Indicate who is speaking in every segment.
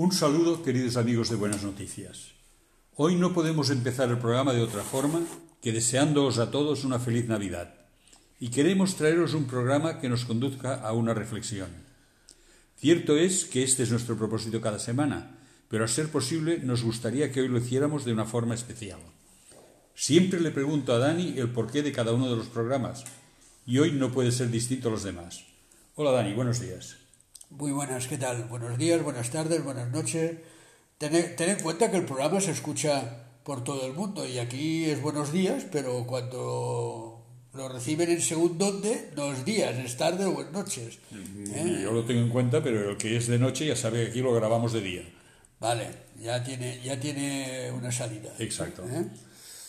Speaker 1: Un saludo, queridos amigos de Buenas Noticias. Hoy no podemos empezar el programa de otra forma que deseándoos a todos una feliz Navidad. Y queremos traeros un programa que nos conduzca a una reflexión. Cierto es que este es nuestro propósito cada semana, pero a ser posible nos gustaría que hoy lo hiciéramos de una forma especial. Siempre le pregunto a Dani el porqué de cada uno de los programas, y hoy no puede ser distinto a los demás. Hola Dani, buenos días.
Speaker 2: Muy buenas, ¿qué tal? Buenos días, buenas tardes, buenas noches. Ten, en cuenta que el programa se escucha por todo el mundo y aquí es buenos días, pero cuando lo reciben en según dónde, no es días, es tarde o es noches.
Speaker 1: ¿eh? Yo lo tengo en cuenta, pero el que es de noche ya sabe que aquí lo grabamos de día.
Speaker 2: Vale, ya tiene, ya tiene una salida.
Speaker 1: Exacto. ¿Eh?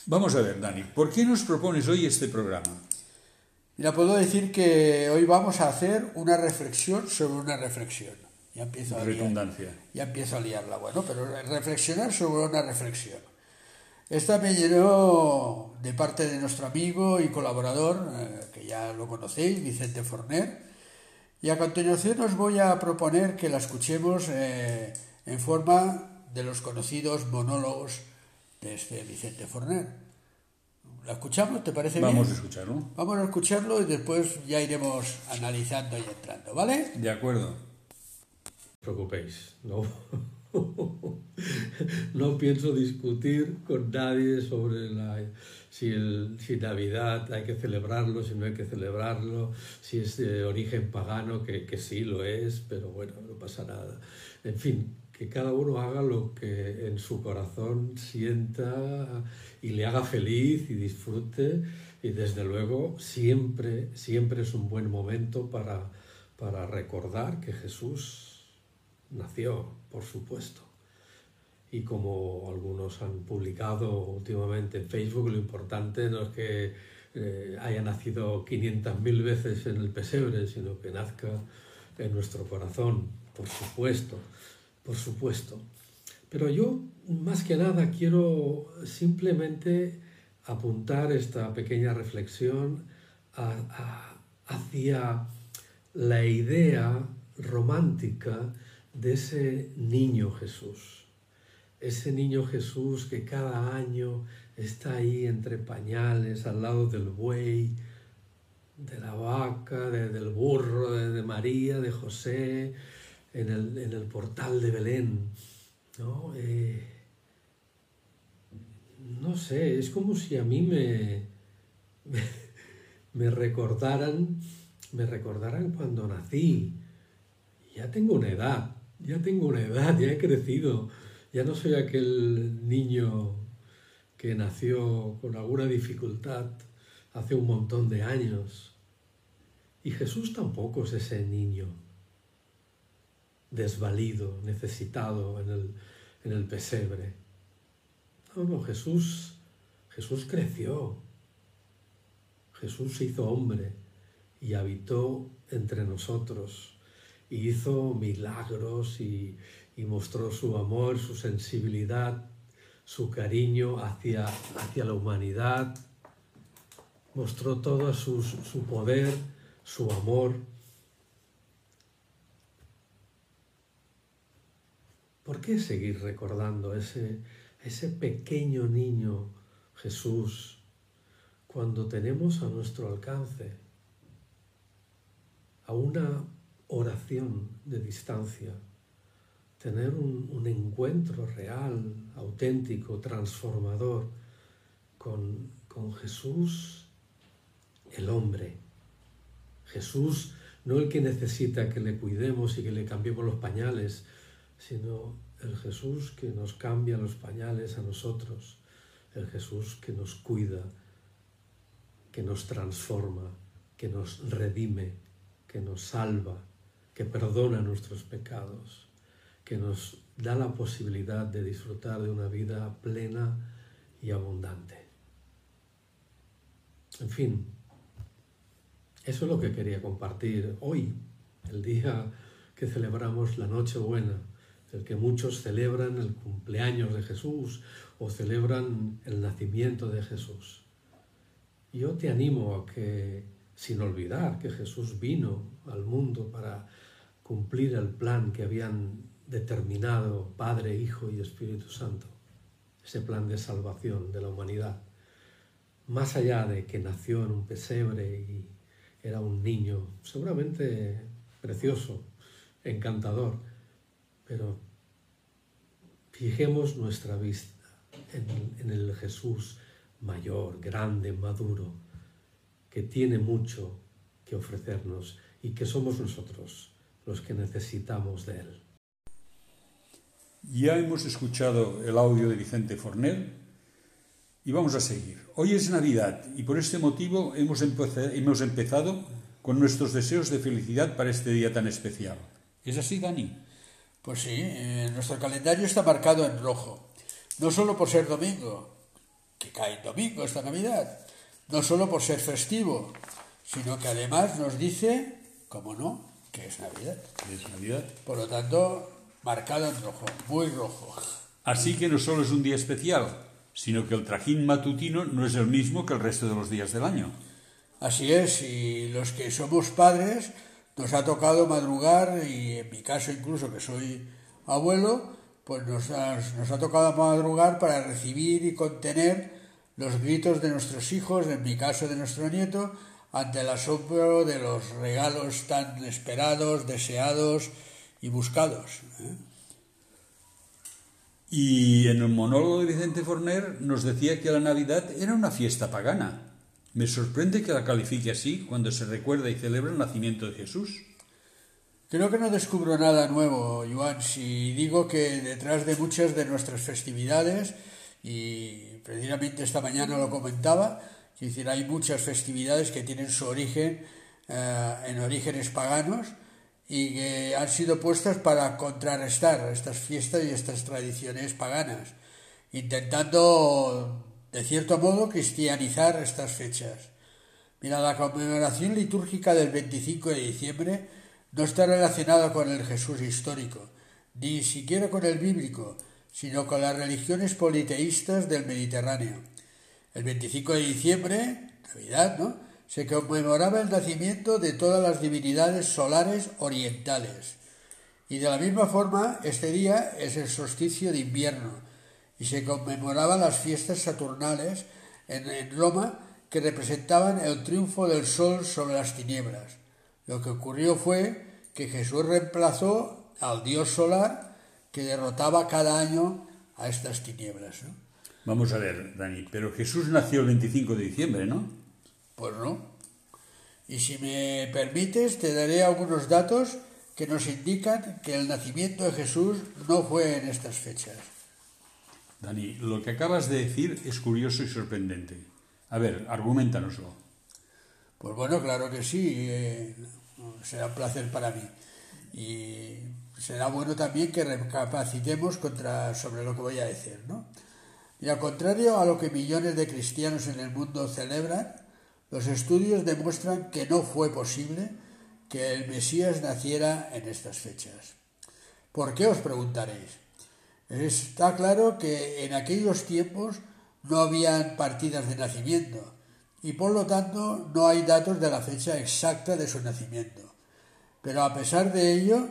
Speaker 1: Vamos a ver, Dani, ¿por qué nos propones hoy este programa?
Speaker 2: Mira, puedo decir que hoy vamos a hacer una reflexión sobre una reflexión.
Speaker 1: Ya empiezo a Redundancia.
Speaker 2: ya empiezo a liarla, bueno, pero reflexionar sobre una reflexión. Esta me llenó de parte de nuestro amigo y colaborador, eh, que ya lo conocéis, Vicente Forner, y a continuación os voy a proponer que la escuchemos eh, en forma de los conocidos monólogos de este Vicente Forner. ¿La escuchamos? ¿Te parece
Speaker 1: bien?
Speaker 2: Vamos
Speaker 1: a escucharlo.
Speaker 2: Vamos a escucharlo y después ya iremos analizando y entrando, ¿vale?
Speaker 1: De acuerdo. No
Speaker 3: os preocupéis, no, no pienso discutir con nadie sobre la, si, el, si Navidad hay que celebrarlo, si no hay que celebrarlo, si es de origen pagano, que, que sí lo es, pero bueno, no pasa nada. En fin, que cada uno haga lo que en su corazón sienta y le haga feliz y disfrute y desde luego siempre, siempre es un buen momento para, para recordar que Jesús nació, por supuesto. Y como algunos han publicado últimamente en Facebook, lo importante no es que eh, haya nacido 500.000 veces en el pesebre, sino que nazca en nuestro corazón, por supuesto por supuesto. Pero yo, más que nada, quiero simplemente apuntar esta pequeña reflexión hacia la idea romántica de ese niño Jesús. Ese niño Jesús que cada año está ahí entre pañales, al lado del buey, de la vaca, del burro, de María, de José, en el, portal de Belén. ¿no? Eh, no sé, es como si a mí me, me, recordaran, me recordaran cuando nací. Ya tengo una edad, ya tengo una edad, ya he crecido, ya no soy aquel niño que nació con alguna dificultad hace un montón de años. Y Jesús tampoco es ese niño desvalido, necesitado en el, en el pesebre. No, no, Jesús, Jesús creció. Jesús se hizo hombre y habitó entre nosotros y hizo milagros y, y mostró su amor, su sensibilidad, su cariño hacia, hacia la humanidad, mostró todo su, su poder, su amor ¿Por qué seguir recordando ese, ese pequeño niño Jesús cuando tenemos a nuestro alcance a una oración de distancia, tener un, un encuentro real, auténtico, transformador con, con Jesús, el hombre. Jesús no el que necesita que le cuidemos y que le cambiemos los pañales, sino el Jesús que nos cambia los pañales a nosotros, el Jesús que nos cuida, que nos transforma, que nos redime, que nos salva, que perdona nuestros pecados, que nos da la posibilidad de disfrutar de una vida plena y abundante. En fin, eso es lo que quería compartir hoy, el día que celebramos la Nochebuena el que muchos celebran el cumpleaños de Jesús o celebran el nacimiento de Jesús. Yo te animo a que, sin olvidar que Jesús vino al mundo para cumplir el plan que habían determinado Padre, Hijo y Espíritu Santo, ese plan de salvación de la humanidad, más allá de que nació en un pesebre y era un niño seguramente precioso, encantador, pero fijemos nuestra vista en, el Jesús mayor, grande, maduro, que tiene mucho que ofrecernos y que somos nosotros los que necesitamos de Él.
Speaker 1: Ya hemos escuchado el audio de Vicente Fornel y vamos a seguir. Hoy es Navidad y por este motivo hemos, hemos empezado con nuestros deseos de felicidad para este día tan especial. ¿Es así, Dani?
Speaker 2: Pues sí, eh, nuestro calendario está marcado en rojo. No solo por ser domingo, que cae en domingo esta Navidad, no solo por ser festivo, sino que además nos dice, como no, que es Navidad.
Speaker 1: Es Navidad.
Speaker 2: Por lo tanto, marcado en rojo, muy rojo.
Speaker 1: Así que no solo es un día especial, sino que el trajín matutino no es el mismo que el resto de los días del año.
Speaker 2: Así es, y los que somos padres nos ha tocado madrugar, y en mi caso incluso que soy abuelo, pues nos ha, nos ha tocado madrugar para recibir y contener los gritos de nuestros hijos, en mi caso de nuestro nieto, ante el asombro de los regalos tan esperados, deseados y buscados. ¿eh?
Speaker 1: Y en el monólogo de Vicente Forner nos decía que la Navidad era una fiesta pagana. Me sorprende que la califique así cuando se recuerda y celebra el nacimiento de Jesús.
Speaker 2: Creo que no descubro nada nuevo, Joan, si digo que detrás de muchas de nuestras festividades, y precisamente esta mañana lo comentaba, es decir, hay muchas festividades que tienen su origen eh, en orígenes paganos y que han sido puestas para contrarrestar estas fiestas y estas tradiciones paganas, intentando, de cierto modo, cristianizar estas fechas. Mira, la conmemoración litúrgica del 25 de diciembre no está relacionada con el Jesús histórico, ni siquiera con el bíblico, sino con las religiones politeístas del Mediterráneo. El 25 de diciembre, Navidad, ¿no? se conmemoraba el nacimiento de todas las divinidades solares orientales. Y de la misma forma, este día es el solsticio de invierno y se conmemoraban las fiestas saturnales en, en Roma que representaban el triunfo del sol sobre las tinieblas. Lo que ocurrió fue que Jesús reemplazó al dios solar que derrotaba cada año a estas tinieblas. ¿no?
Speaker 1: Vamos a ver, Dani, pero Jesús nació el 25 de diciembre, ¿no?
Speaker 2: Pues no. Y si me permites, te daré algunos datos que nos indican que el nacimiento de Jesús no fue en estas fechas.
Speaker 1: Dani, lo que acabas de decir es curioso y sorprendente. A ver, argumentanoslo.
Speaker 2: Pues bueno, claro que sí. Eh, será un placer para mí. Y será bueno también que recapacitemos contra, sobre lo que voy a decir, ¿no? Y al contrario a lo que millones de cristianos en el mundo celebran, los estudios demuestran que no fue posible que el Mesías naciera en estas fechas. ¿Por qué os preguntaréis? Está claro que en aquellos tiempos no habían partidas de nacimiento y por lo tanto no hay datos de la fecha exacta de su nacimiento. Pero a pesar de ello,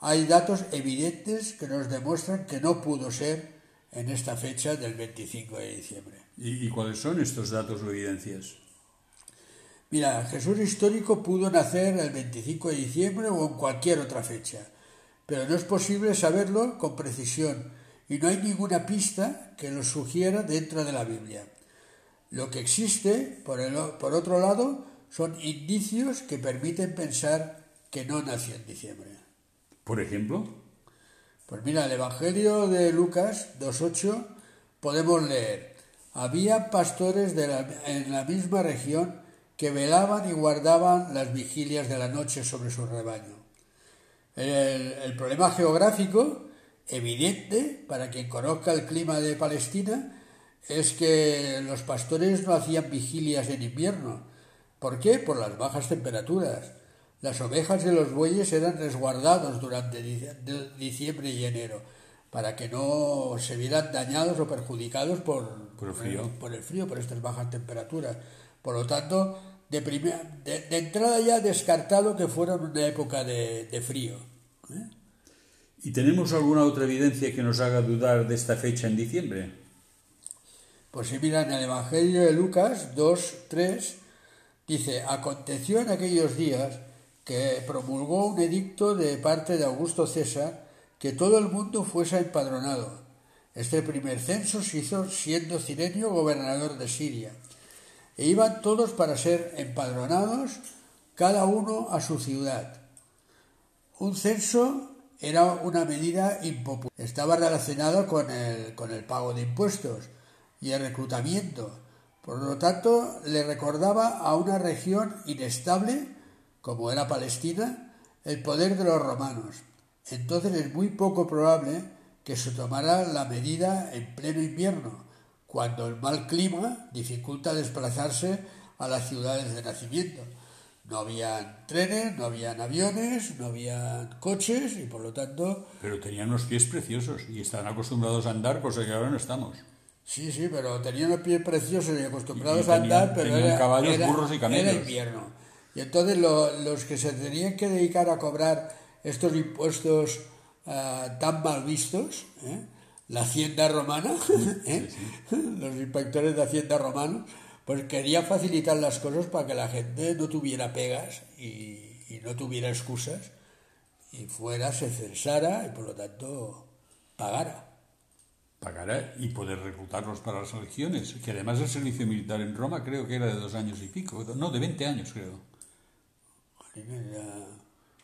Speaker 2: hay datos evidentes que nos demuestran que no pudo ser en esta fecha del 25 de diciembre.
Speaker 1: ¿Y, cuáles son estos datos o evidencias?
Speaker 2: Mira, Jesús histórico pudo nacer el 25 de diciembre o en cualquier otra fecha, pero no es posible saberlo con precisión y no hay ninguna pista que lo sugiera dentro de la Biblia. Lo que existe, por, por otro lado, son indicios que permiten pensar que no nació en diciembre.
Speaker 1: ¿Por ejemplo?
Speaker 2: Pues mira, el Evangelio de Lucas 2.8 podemos leer, había pastores de en la misma región que velaban y guardaban las vigilias de la noche sobre su rebaño. El, el problema geográfico, evidente para quien conozca el clima de Palestina, es que los pastores no hacían vigilias en invierno. ¿Por qué? Por las bajas temperaturas. Las ovejas y los bueyes eran resguardados durante diciembre y enero para que no se vieran dañados o perjudicados por,
Speaker 1: el frío.
Speaker 2: Por el frío, por estas bajas temperaturas. Por lo tanto, de, de, entrada ya descartado que fuera una época de, frío. ¿eh?
Speaker 1: ¿Y tenemos alguna otra evidencia que nos haga dudar de esta fecha en diciembre?
Speaker 2: Pues si mira en el Evangelio de Lucas 2, 3, dice, aconteció en aquellos días que promulgó un edicto de parte de Augusto César que todo el mundo fuese empadronado. Este primer censo se hizo siendo Cirenio gobernador de Siria. E iban todos para ser empadronados, cada uno a su ciudad. Un censo era una medida impopular. Estaba relacionado con el, con el pago de impuestos y el reclutamiento. Por lo tanto, le recordaba a una región inestable, como era Palestina, el poder de los romanos. Entonces es muy poco probable que se tomara la medida en pleno invierno, cuando el mal clima dificulta desplazarse a las ciudades de nacimiento. No habían trenes, no habían aviones, no habían coches y por lo tanto...
Speaker 1: Pero tenían unos pies preciosos y estaban acostumbrados a andar, cosa que ahora no estamos.
Speaker 2: Sí, sí, pero tenían los pies preciosos y acostumbrados a andar, pero era,
Speaker 1: caballos, burros y camellos.
Speaker 2: era invierno. Y entonces los que se tenían que dedicar a cobrar estos impuestos uh, tan mal vistos, ¿eh? La hacienda romana, ¿eh? los inspectores de hacienda romanos, pues quería facilitar las cosas para que la gente no tuviera pegas y, y no tuviera excusas y fuera, se censara y por lo tanto pagara.
Speaker 1: Pagara y poder reclutarlos para las elecciones, que además el servicio militar en Roma creo que era de dos años y pico, no, de 20 años creo.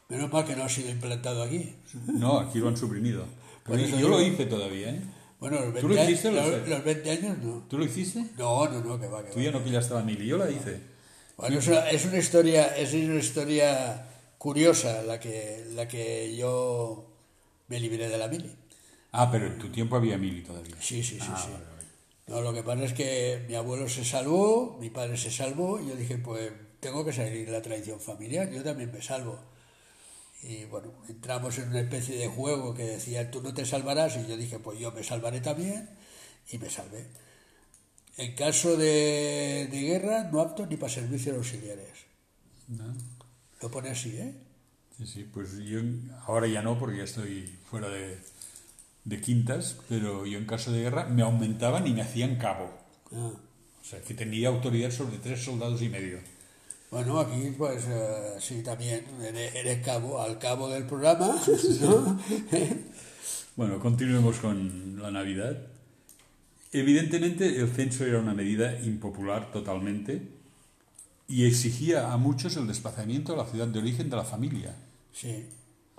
Speaker 2: Menos mal que no ha sido implantado aquí.
Speaker 1: No, aquí lo han suprimido. Yo, yo lo hice todavía, ¿eh?
Speaker 2: Bueno, los 20,
Speaker 1: ¿Tú lo hiciste?
Speaker 2: Los, los 20 años no.
Speaker 1: ¿Tú lo hiciste?
Speaker 2: No, no, no, que va, que
Speaker 1: Tú ya no pillaste la mili, yo la hice.
Speaker 2: Bueno, es una, es una historia, es una historia curiosa la que, la que yo me libré de la mili.
Speaker 1: Ah, pero en tu tiempo había mili todavía.
Speaker 2: Sí, sí, sí,
Speaker 1: Ah,
Speaker 2: sí.
Speaker 1: vale, vale.
Speaker 2: No, lo que pasa es que mi abuelo se salvó, mi padre se salvó, y yo dije, pues tengo que seguir la tradición familiar, yo también me salvo. Y bueno, entramos en una especie de juego que decía, tú no te salvarás, y yo dije, pues yo me salvaré también, y me salvé. En caso de, de guerra, no apto ni para servicios auxiliares.
Speaker 1: ¿No?
Speaker 2: Lo pone así, ¿eh?
Speaker 1: Sí, sí, pues yo ahora ya no, porque ya estoy fuera de, de quintas, pero yo en caso de guerra me aumentaban y me hacían cabo.
Speaker 2: Ah.
Speaker 1: O sea, que tenía autoridad sobre tres soldados y medio.
Speaker 2: Bueno, aquí pues eh, sí, también eres, cabo, al cabo del programa, ¿no?
Speaker 1: Bueno, continuemos con la Navidad. Evidentemente el censo era una medida impopular totalmente y exigía a muchos el desplazamiento a la ciudad de origen de la familia.
Speaker 2: Sí,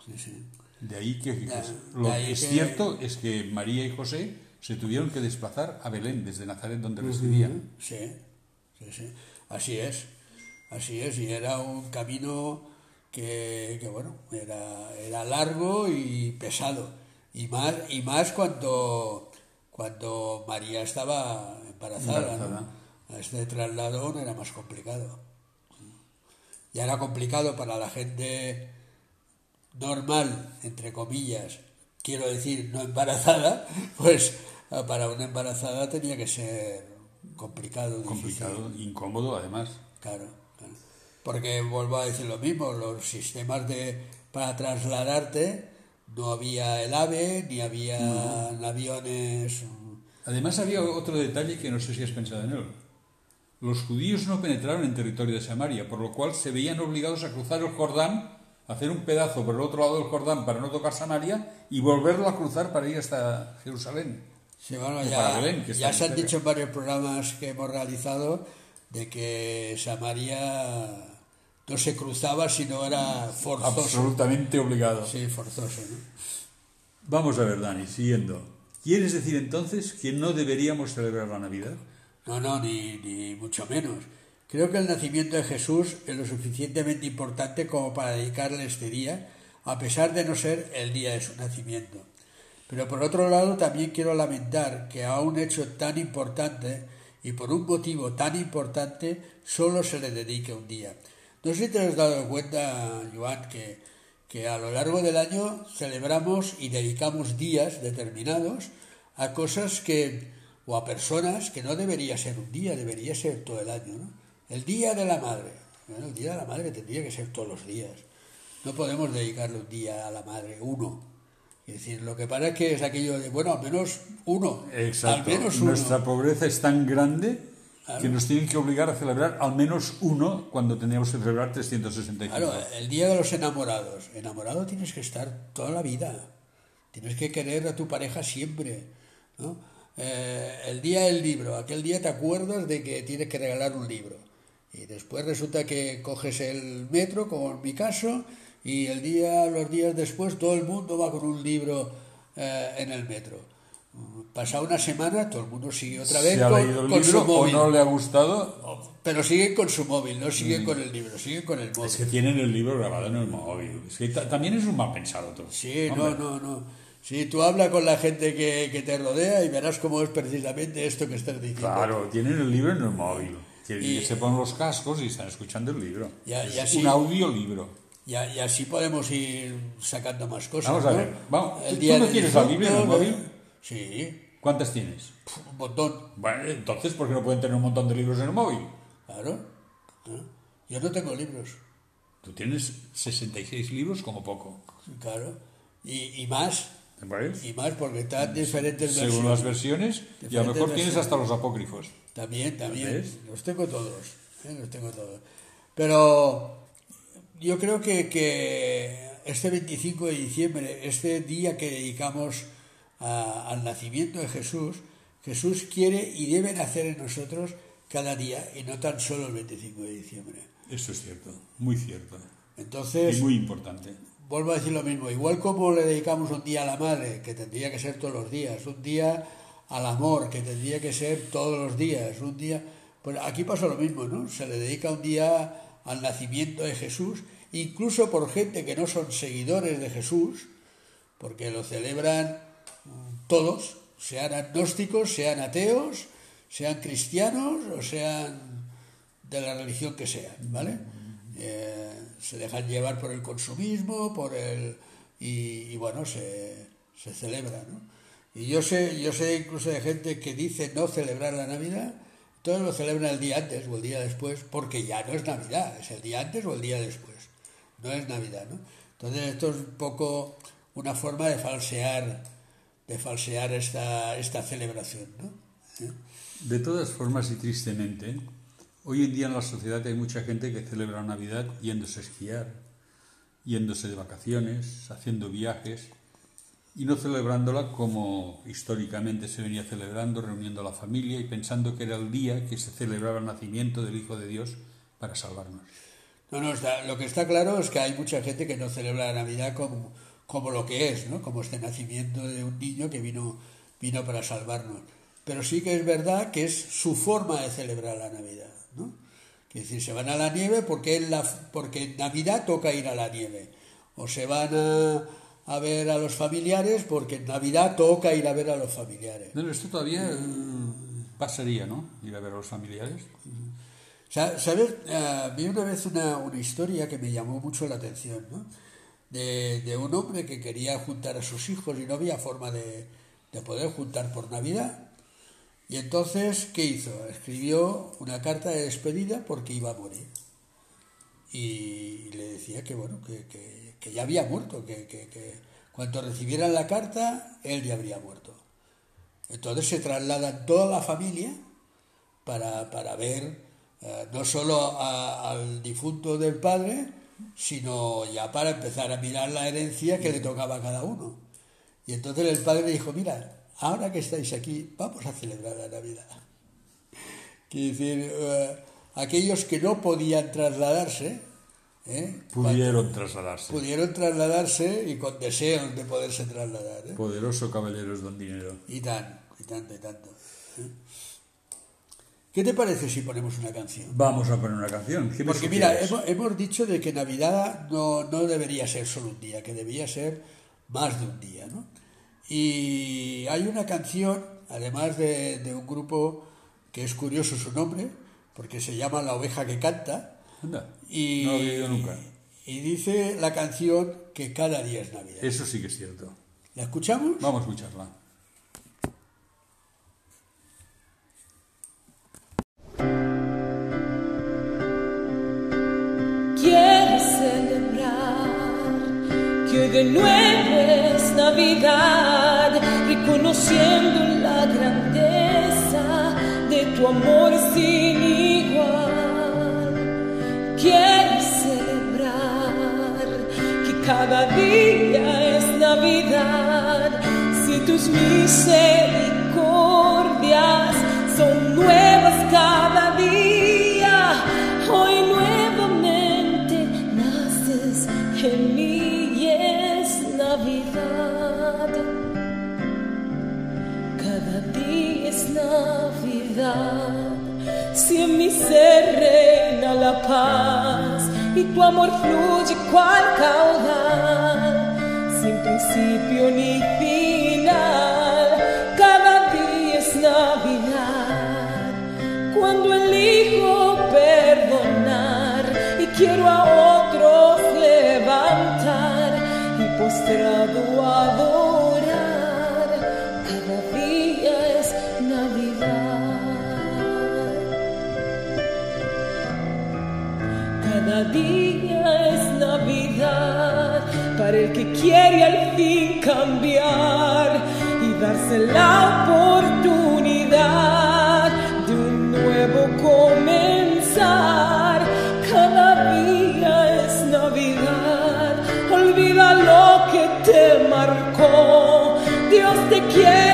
Speaker 2: sí, sí.
Speaker 1: De ahí que,
Speaker 2: De-
Speaker 1: lo
Speaker 2: de ahí
Speaker 1: que es
Speaker 2: que-
Speaker 1: cierto es que María y José se tuvieron que desplazar a Belén desde Nazaret donde residían.
Speaker 2: Sí, sí, sí. Así es, así es. Y era un camino que, que, bueno, era, era largo y pesado. Y más, y más cuando, cuando María estaba embarazada.
Speaker 1: Embarazada.
Speaker 2: ¿no? Este traslado era más complicado. Ya era complicado para la gente normal, entre comillas, quiero decir, no embarazada, pues ah, para una embarazada tenía que ser complicado. difícil.
Speaker 1: Complicado, incómodo además.
Speaker 2: Claro. Porque vuelvo a decir lo mismo, los sistemas de para trasladarte no había el AVE, ni había aviones.
Speaker 1: Además había otro detalle que no sé si has pensado en él. Los judíos no penetraron en territorio de Samaria, por lo cual se veían obligados a cruzar el Jordán, hacer un pedazo por el otro lado del Jordán para no tocar Samaria y volverlo a cruzar para ir hasta Jerusalén.
Speaker 2: Sí, bueno, ya,
Speaker 1: Belén,
Speaker 2: se han
Speaker 1: cerca.
Speaker 2: dicho en varios programas que hemos realizado de que Samaria no se cruzaba si no era forzoso.
Speaker 1: Absolutamente obligado.
Speaker 2: Sí, forzoso, ¿no?
Speaker 1: Vamos a ver, Dani, siguiendo. ¿Quieres decir entonces que no deberíamos celebrar la Navidad?
Speaker 2: No, no, ni, ni mucho menos. Creo que el nacimiento de Jesús es lo suficientemente importante como para dedicarle este día, a pesar de no ser el día de su nacimiento. Pero por otro lado, también quiero lamentar que a un hecho tan importante y por un motivo tan importante solo se le dedique un día. No sé si te has dado cuenta, Joan, que, que a lo largo del año celebramos y dedicamos días determinados a cosas que, o a personas que no debería ser un día, debería ser todo el año. ¿no? El Día de la Madre. Bueno, el Día de la Madre tendría que ser todos los días. No podemos dedicarle un día a la madre, uno. Es decir, lo que pasa es que es aquello de, bueno, al menos uno.
Speaker 1: Exacto.
Speaker 2: Al menos uno.
Speaker 1: Nuestra pobreza es tan grande que nos tienen que obligar a celebrar al menos uno cuando teníamos que celebrar 365.
Speaker 2: Claro, el día de los enamorados. Enamorado tienes que estar toda la vida. Tienes que querer a tu pareja siempre. ¿no? Eh, el día del libro. Aquel día te acuerdas de que tienes que regalar un libro. Y después resulta que coges el metro, como en mi caso, y el día, los días después todo el mundo va con un libro eh, en el metro. Pasa una semana, todo el mundo sigue otra vez
Speaker 1: ¿Se ha
Speaker 2: con,
Speaker 1: leído el
Speaker 2: con
Speaker 1: libro
Speaker 2: su móvil.
Speaker 1: o no le ha gustado?
Speaker 2: Pero siguen con su móvil, no siguen con el libro, siguen con el móvil.
Speaker 1: Es que tienen el libro grabado en el móvil. Es que ta- también es un mal pensado todo.
Speaker 2: Sí,
Speaker 1: Hombre,
Speaker 2: no, no, no. Sí, tú habla con la gente que, que te rodea y verás cómo es precisamente esto que estás diciendo.
Speaker 1: Claro, tienen el libro en el móvil. Que
Speaker 2: Y-
Speaker 1: se ponen los cascos y están escuchando el libro.
Speaker 2: Ya-
Speaker 1: Es un audiolibro.
Speaker 2: Y, a- y así podemos ir sacando más cosas.
Speaker 1: Vamos a
Speaker 2: ¿no?
Speaker 1: ver, vamos,
Speaker 2: El
Speaker 1: ¿tú
Speaker 2: día
Speaker 1: no
Speaker 2: del
Speaker 1: tienes la Biblia en el móvil?
Speaker 2: Sí,
Speaker 1: ¿Cuántas tienes?
Speaker 2: un montón,
Speaker 1: Bueno, entonces, ¿por qué no pueden tener un montón de libros en el móvil?
Speaker 2: claro. ¿no? Yo no tengo libros,
Speaker 1: Tú tienes 66 libros como poco.
Speaker 2: claro. Y, y más,
Speaker 1: ¿Ves?
Speaker 2: y más porque están diferentes
Speaker 1: Según las versiones, y a lo mejor tienes
Speaker 2: versiones.
Speaker 1: hasta los apócrifos.
Speaker 2: También, también.
Speaker 1: ¿Ves?
Speaker 2: Los tengo todos. ¿eh? Los tengo todos. Pero yo creo que, que este 25 de diciembre, este día que dedicamos a- al nacimiento de Jesús, Jesús quiere y debe nacer en nosotros cada día y no tan solo el 25 de diciembre.
Speaker 1: Eso es cierto, muy cierto.
Speaker 2: Entonces,
Speaker 1: Y muy importante.
Speaker 2: vuelvo a decir lo mismo, igual como le dedicamos un día a la madre, que tendría que ser todos los días, un día al amor, que tendría que ser todos los días, un día... Pues aquí pasa lo mismo, ¿no? Se le dedica un día al nacimiento de Jesús, incluso por gente que no son seguidores de Jesús, porque lo celebran todos, sean agnósticos, sean ateos, sean cristianos o sean de la religión que sean, ¿vale? Eh, se dejan llevar por el consumismo, por el y, y bueno, se, se celebra, ¿no? Y yo sé, yo sé incluso de gente que dice no celebrar la Navidad, todos lo celebran el día antes o el día después, porque ya no es Navidad, es el día antes o el día después, no es Navidad, ¿no? Entonces esto es un poco una forma de falsear, de falsear esta, esta celebración, ¿no? ¿Eh?
Speaker 1: De todas formas y tristemente, hoy en día en la sociedad hay mucha gente que celebra Navidad yéndose a esquiar, yéndose de vacaciones, haciendo viajes y no celebrándola como históricamente se venía celebrando, reuniendo a la familia y pensando que era el día que se celebraba el nacimiento del Hijo de Dios para salvarnos.
Speaker 2: No, no, está- lo que está claro es que hay mucha gente que no celebra la Navidad como, como lo que es, ¿no? Como este nacimiento de un niño que vino, vino para salvarnos. Pero sí que es verdad que es su forma de celebrar la Navidad, ¿no? Es decir, se van a la nieve porque en, la, porque en Navidad toca ir a la nieve. O se van a, a ver a los familiares porque en Navidad toca ir a ver a los familiares.
Speaker 1: Bueno, esto todavía eh, pasaría, ¿no? Ir a ver a los familiares.
Speaker 2: Sa- ¿Sabes? Ah, vi una vez una, una historia que me llamó mucho la atención, ¿no? De, de un hombre que quería juntar a sus hijos y no había forma de, de poder juntar por Navidad. Y entonces, ¿qué hizo? Escribió una carta de despedida porque iba a morir. Y le decía que, bueno, que, que- que ya había muerto, que, que, cuando recibieran la carta, él ya habría muerto. Entonces se traslada toda la familia para, para ver eh, no solo al difunto del padre, sino ya para empezar a mirar la herencia que le tocaba a cada uno. Y entonces el padre dijo, mira, ahora que estáis aquí, vamos a celebrar la Navidad. Quiere decir, eh, aquellos que no podían trasladarse, ¿eh?
Speaker 1: Pudieron trasladarse.
Speaker 2: pudieron trasladarse y con deseos de poderse trasladar. ¿eh?
Speaker 1: Poderoso caballeros don dinero.
Speaker 2: Y tan, y tanto, y tanto. ¿eh? ¿Qué te parece si ponemos una canción?
Speaker 1: Vamos a poner una canción. ¿Qué me
Speaker 2: Porque mira, hemos, hemos dicho de que Navidad no, no debería ser solo un día, que debía ser más de un día, ¿no? Y hay una canción, además de, de un grupo que es curioso su nombre, porque se llama La oveja que canta,
Speaker 1: Anda,
Speaker 2: y,
Speaker 1: no lo he oído nunca.
Speaker 2: y dice la canción que cada día es Navidad.
Speaker 1: Eso sí que es cierto.
Speaker 2: ¿La escuchamos?
Speaker 1: Vamos a escucharla.
Speaker 4: Quiero celebrar que de nuevo es Navidad. conociendo la grandeza de tu amor sin igual. Cada día es Navidad si tus misericordias son nuevas cada día. Hoy nuevamente naces en mí y es Navidad. Cada día es Navidad. Si en mi ser reina la paz y tu amor fluye cual caudal, sin principio ni final, cada día es Navidad. Cuando elijo perdonar y quiero a otros levantar y postrado que quiere al fin cambiar y darse la oportunidad de un nuevo comenzar. Cada día es Navidad, olvida lo que te marcó. Dios te quiere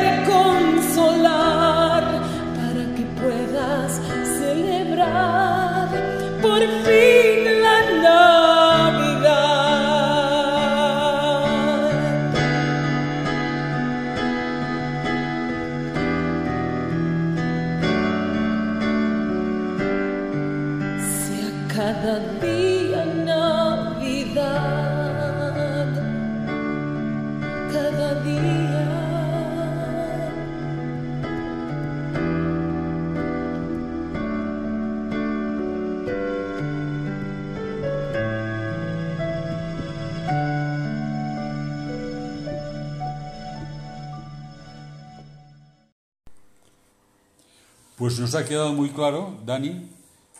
Speaker 1: Pues nos ha quedado muy claro, Dani,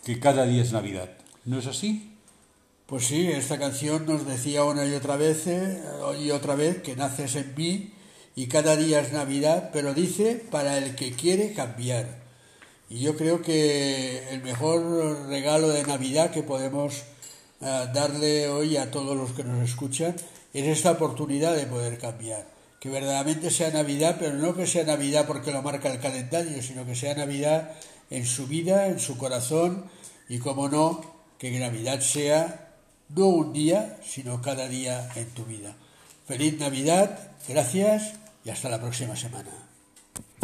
Speaker 1: que cada día es Navidad. ¿No es así?
Speaker 2: Pues sí, esta canción nos decía una y otra vez, eh, y otra vez que naces en mí y cada día es Navidad, pero dice para el que quiere cambiar. Y yo creo que el mejor regalo de Navidad que podemos eh, darle hoy a todos los que nos escuchan es esta oportunidad de poder cambiar. Que verdaderamente sea Navidad, pero no que sea Navidad porque lo marca el calendario, sino que sea Navidad en su vida, en su corazón y, como no, que Navidad sea no un día, sino cada día en tu vida. Feliz Navidad, gracias y hasta la próxima semana.